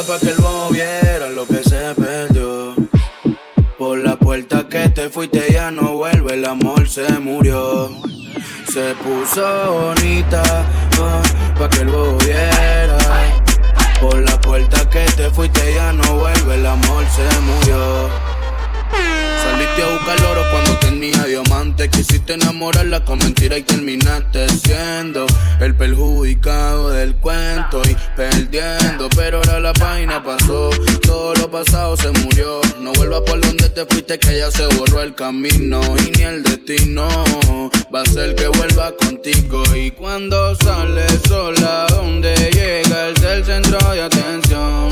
pa' que lo viera lo que se perdió. Por la puerta que te fuiste ya no vuelve, el amor se murió. Se puso bonita ah, pa' que lo viera. Por la puerta que te fuiste ya no vuelve, el amor se murió. Te quisiste enamorarla con mentira y terminaste siendo el perjudicado del cuento y perdiendo. Pero ahora la página pasó, todo lo pasado se murió. No vuelvas por donde te fuiste, que ya se borró el camino y ni el destino va a ser que vuelva contigo. Y cuando sale sola, donde llegas el centro de atención.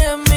bottom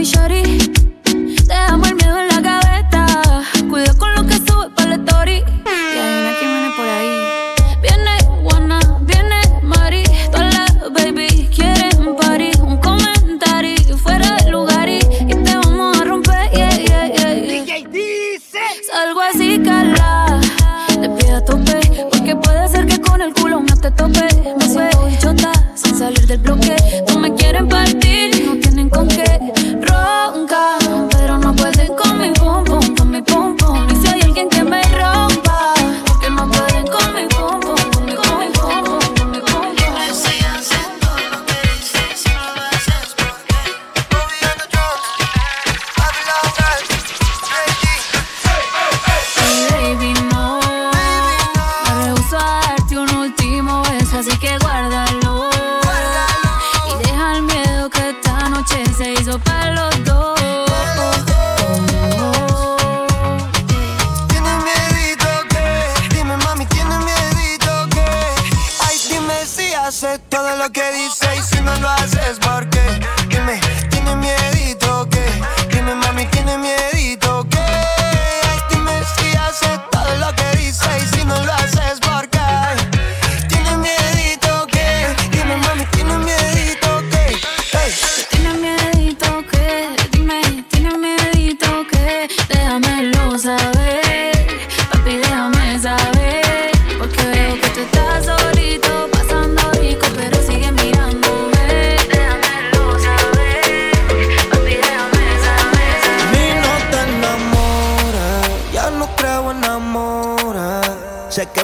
me, shorty.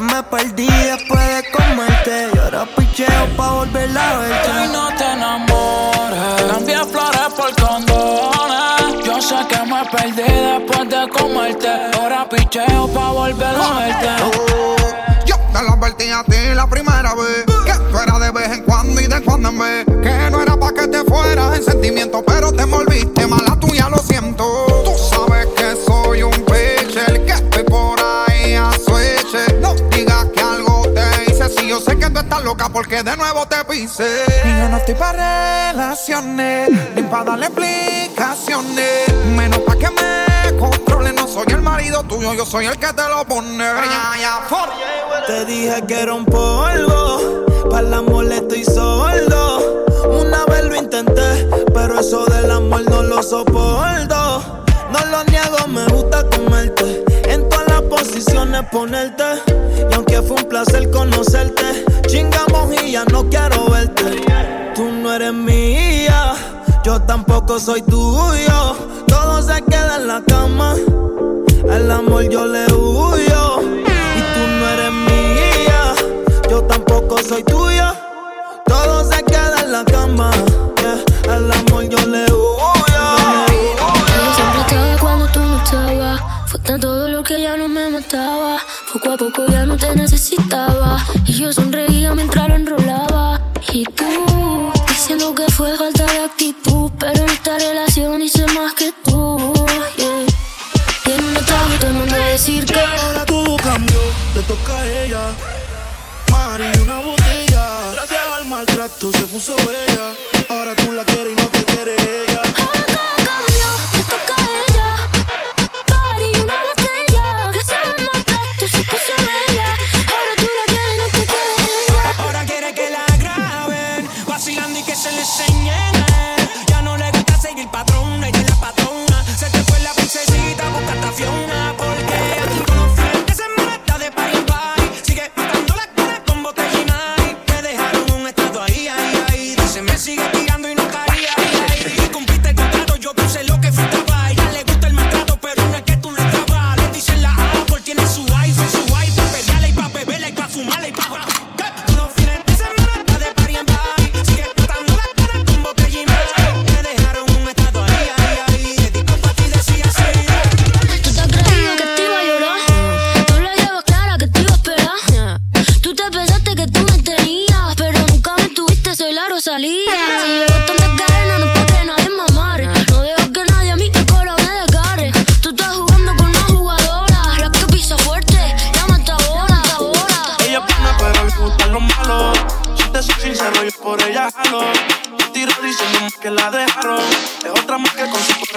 me perdí después de comerte. Y ahora picheo pa' volver a verte. Y no te enamores, cambia flores por condones. Yo sé que me perdí después de comerte. Ahora picheo pa' volver a verte. Yo te lo advertí a ti la primera vez. Que tú eras de vez en cuando y de cuando en vez. Que no era pa' que te fuera soy el que te lo pone. Te dije que era un polvo, para el amor estoy sordo. Una vez lo intenté, pero eso del amor no lo soporto. No lo niego, me gusta comerte. En todas las posiciones ponerte. Y aunque fue un placer conocerte, chingamos y no quiero verte. Tú no eres mía, yo tampoco soy tuyo. Todo se queda en la cama el amor yo le huyo. Y tú no eres mía, yo tampoco soy tuya. Todo se queda en la cama. El amor yo le huyo. Yo cuando tú no estabas. Fue todo lo que ya no me mataba. Poco a poco ya no te necesitaba. Y yo sonreía mientras lo enrolaba. Y tú, diciendo que fue falta de actitud. Pero en esta relación hice más que tú. Ahora todo cambió, le toca a ella. Mari, una botella. Gracias al maltrato se puso bella. Ahora tú la quieres y no te quiere ella.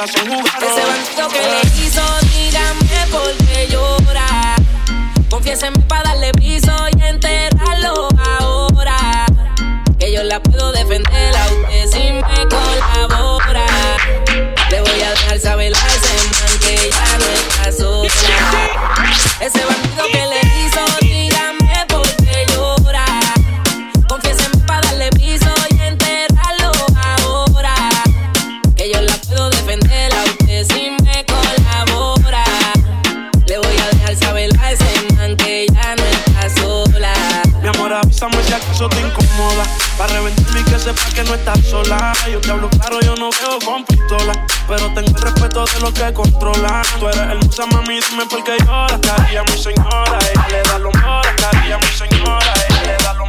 Ese bandido que le hizo, dígame por qué llora. Confiéseme para darle piso y enterrarlo ahora. Que yo la puedo defender a usted si me colabora. Le voy a dejar saber a ese man que ya no está sola. Ese bandido que le hizo. Yo te hablo claro, yo no veo con pistola. Pero tengo el respeto de los que controlan. Tú eres hermosa, mami, dime por qué lloras. Carilla, mi señora, ella le da lo mi señora, ella le da lo